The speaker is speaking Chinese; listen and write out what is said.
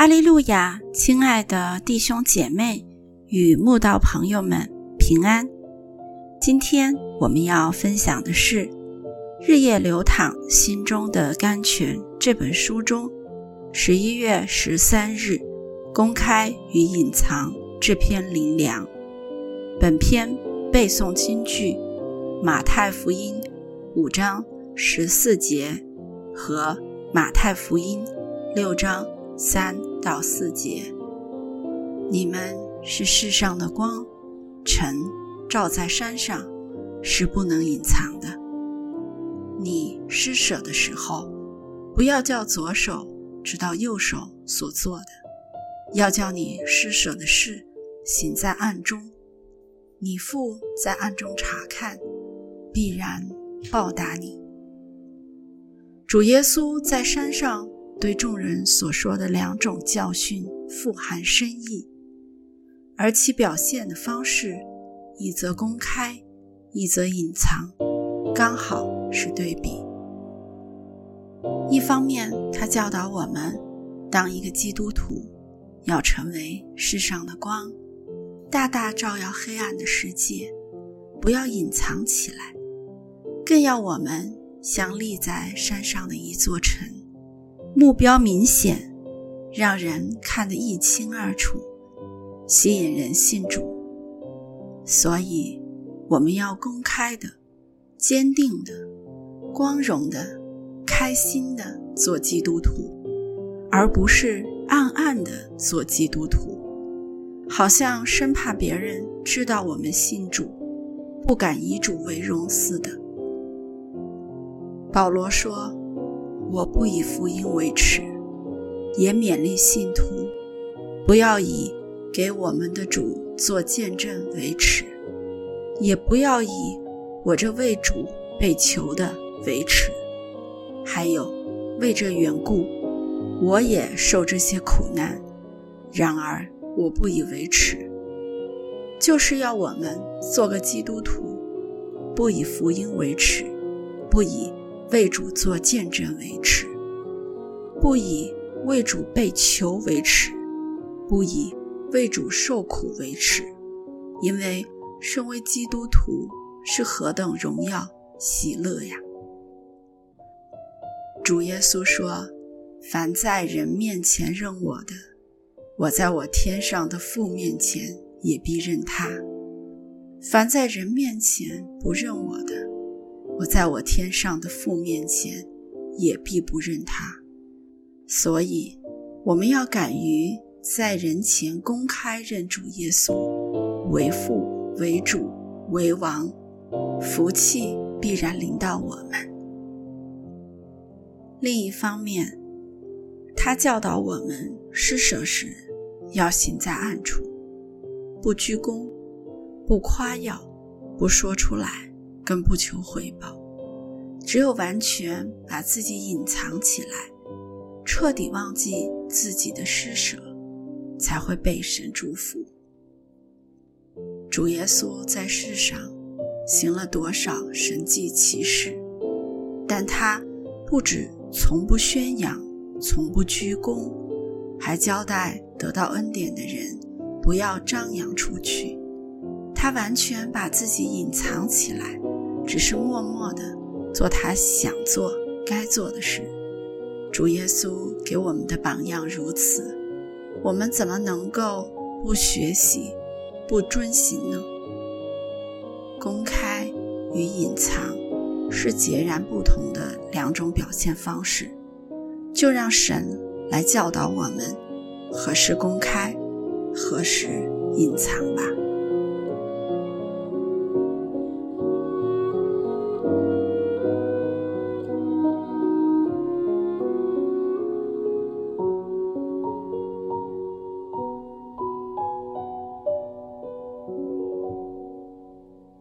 哈利路亚！亲爱的弟兄姐妹与慕道朋友们，平安！今天我们要分享的是《日夜流淌心中的甘泉》这本书中十一月十三日“公开与隐藏”这篇灵粮。本篇背诵金句：马太福音五章十四节和马太福音六章。三到四节，你们是世上的光，晨照在山上，是不能隐藏的。你施舍的时候，不要叫左手知道右手所做的，要叫你施舍的事行在暗中，你父在暗中查看，必然报答你。主耶稣在山上。对众人所说的两种教训富含深意，而其表现的方式，一则公开，一则隐藏，刚好是对比。一方面，他教导我们，当一个基督徒要成为世上的光，大大照耀黑暗的世界，不要隐藏起来，更要我们像立在山上的一座城。目标明显，让人看得一清二楚，吸引人信主。所以，我们要公开的、坚定的、光荣的、开心的做基督徒，而不是暗暗的做基督徒，好像生怕别人知道我们信主，不敢以主为荣似的。保罗说。我不以福音为耻，也勉励信徒不要以给我们的主做见证为耻，也不要以我这为主被囚的为耻。还有为这缘故，我也受这些苦难。然而我不以为耻，就是要我们做个基督徒，不以福音为耻，不以。为主做见证为耻，不以为主被囚为耻，不以为主受苦为耻，因为身为基督徒是何等荣耀喜乐呀！主耶稣说：“凡在人面前认我的，我在我天上的父面前也必认他；凡在人面前不认我的，”我在我天上的父面前，也必不认他。所以，我们要敢于在人前公开认主耶稣为父、为主、为王，福气必然临到我们。另一方面，他教导我们施舍时要行在暗处，不鞠躬，不夸耀，不说出来。更不求回报，只有完全把自己隐藏起来，彻底忘记自己的施舍，才会被神祝福。主耶稣在世上行了多少神迹奇事，但他不止从不宣扬，从不居功，还交代得到恩典的人不要张扬出去。他完全把自己隐藏起来。只是默默的做他想做、该做的事。主耶稣给我们的榜样如此，我们怎么能够不学习、不遵行呢？公开与隐藏是截然不同的两种表现方式。就让神来教导我们何时公开，何时隐藏吧。